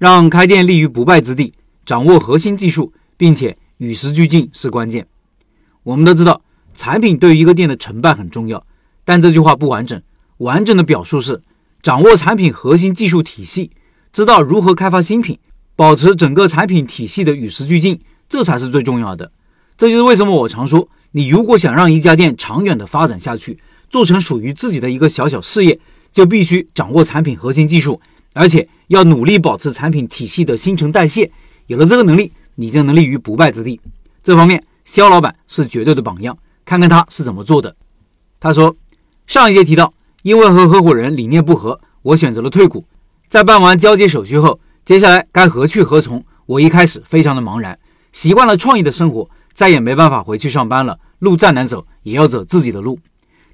让开店立于不败之地。掌握核心技术，并且与时俱进是关键。我们都知道，产品对于一个店的成败很重要，但这句话不完整。完整的表述是：掌握产品核心技术体系，知道如何开发新品，保持整个产品体系的与时俱进，这才是最重要的。这就是为什么我常说，你如果想让一家店长远的发展下去，做成属于自己的一个小小事业，就必须掌握产品核心技术，而且要努力保持产品体系的新陈代谢。有了这个能力，你就能立于不败之地。这方面，肖老板是绝对的榜样。看看他是怎么做的。他说，上一节提到，因为和合伙人理念不合，我选择了退股。在办完交接手续后，接下来该何去何从？我一开始非常的茫然。习惯了创意的生活，再也没办法回去上班了。路再难走，也要走自己的路。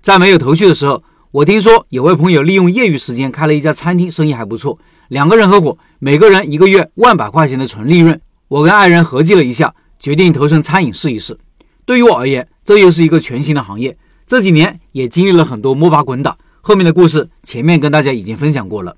在没有头绪的时候，我听说有位朋友利用业余时间开了一家餐厅，生意还不错。两个人合伙，每个人一个月万把块钱的纯利润。我跟爱人合计了一下，决定投身餐饮试一试。对于我而言，这又是一个全新的行业。这几年也经历了很多摸爬滚打，后面的故事前面跟大家已经分享过了。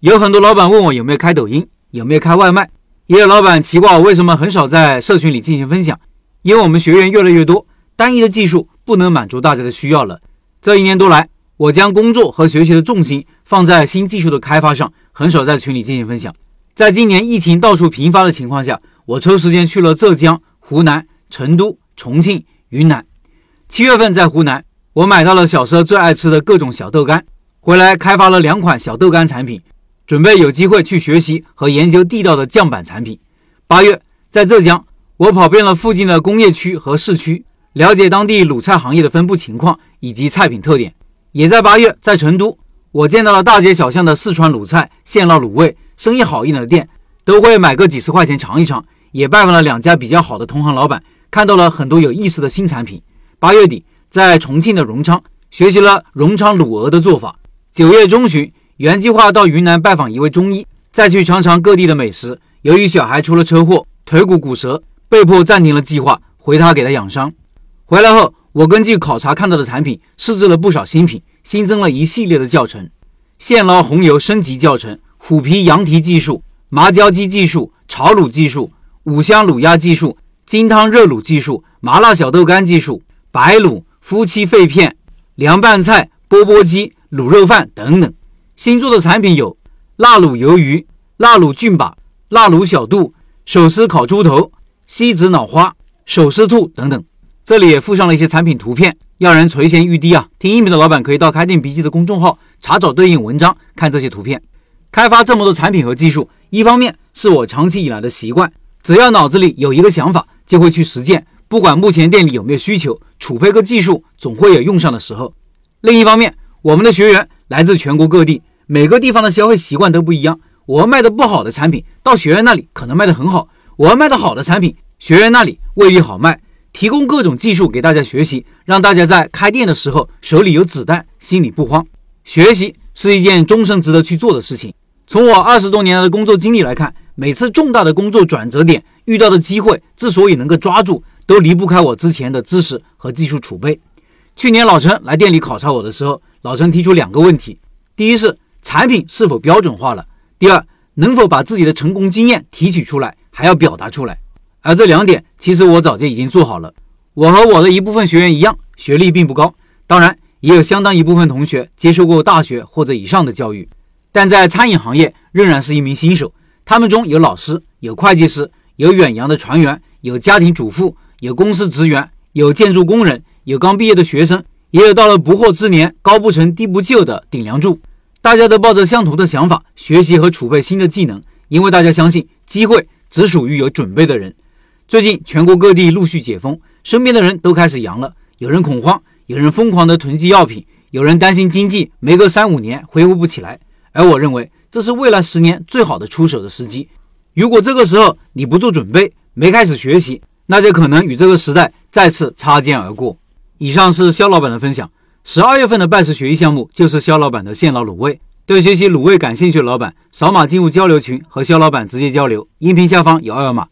有很多老板问我有没有开抖音，有没有开外卖，也有老板奇怪我为什么很少在社群里进行分享。因为我们学员越来越多，单一的技术不能满足大家的需要了。这一年多来，我将工作和学习的重心放在新技术的开发上，很少在群里进行分享。在今年疫情到处频发的情况下，我抽时间去了浙江、湖南、成都、重庆、云南。七月份在湖南，我买到了小时候最爱吃的各种小豆干，回来开发了两款小豆干产品，准备有机会去学习和研究地道的酱板产品。八月在浙江。我跑遍了附近的工业区和市区，了解当地卤菜行业的分布情况以及菜品特点。也在八月，在成都，我见到了大街小巷的四川卤菜、现捞卤味，生意好一点的店都会买个几十块钱尝一尝。也拜访了两家比较好的同行老板，看到了很多有意思的新产品。八月底，在重庆的荣昌学习了荣昌卤鹅的做法。九月中旬，原计划到云南拜访一位中医，再去尝尝各地的美食。由于小孩出了车祸，腿骨骨折。被迫暂停了计划，回他给他养伤。回来后，我根据考察看到的产品，试制了不少新品，新增了一系列的教程：现捞红油升级教程、虎皮羊蹄技术、麻椒鸡技术、炒卤技术、五香卤鸭技术、金汤热卤技术、麻辣小豆干技术、白卤、夫妻肺片、凉拌菜、钵钵鸡、卤肉饭等等。新做的产品有辣卤鱿鱼、辣卤郡把、辣卤小肚、手撕烤猪头。锡纸脑花、手撕兔等等，这里也附上了一些产品图片，要人垂涎欲滴啊！听音频的老板可以到开店笔记的公众号查找对应文章，看这些图片。开发这么多产品和技术，一方面是我长期以来的习惯，只要脑子里有一个想法，就会去实践，不管目前店里有没有需求，储备个技术总会有用上的时候。另一方面，我们的学员来自全国各地，每个地方的消费习惯都不一样，我卖的不好的产品，到学员那里可能卖得很好。我要卖的好的产品，学员那里未必好卖。提供各种技术给大家学习，让大家在开店的时候手里有子弹，心里不慌。学习是一件终身值得去做的事情。从我二十多年来的工作经历来看，每次重大的工作转折点遇到的机会，之所以能够抓住，都离不开我之前的知识和技术储备。去年老陈来店里考察我的时候，老陈提出两个问题：第一是产品是否标准化了；第二能否把自己的成功经验提取出来。还要表达出来，而这两点其实我早就已经做好了。我和我的一部分学员一样，学历并不高，当然也有相当一部分同学接受过大学或者以上的教育，但在餐饮行业仍然是一名新手。他们中有老师，有会计师，有远洋的船员，有家庭主妇，有公司职员，有建筑工人，有刚毕业的学生，也有到了不惑之年高不成低不就的顶梁柱。大家都抱着相同的想法，学习和储备新的技能，因为大家相信机会。只属于有准备的人。最近全国各地陆续解封，身边的人都开始阳了。有人恐慌，有人疯狂的囤积药品，有人担心经济没个三五年恢复不起来。而我认为，这是未来十年最好的出手的时机。如果这个时候你不做准备，没开始学习，那就可能与这个时代再次擦肩而过。以上是肖老板的分享。十二月份的拜师学艺项目就是肖老板的现捞卤味。对学习卤味感兴趣的老板，扫码进入交流群，和肖老板直接交流。音频下方有二维码。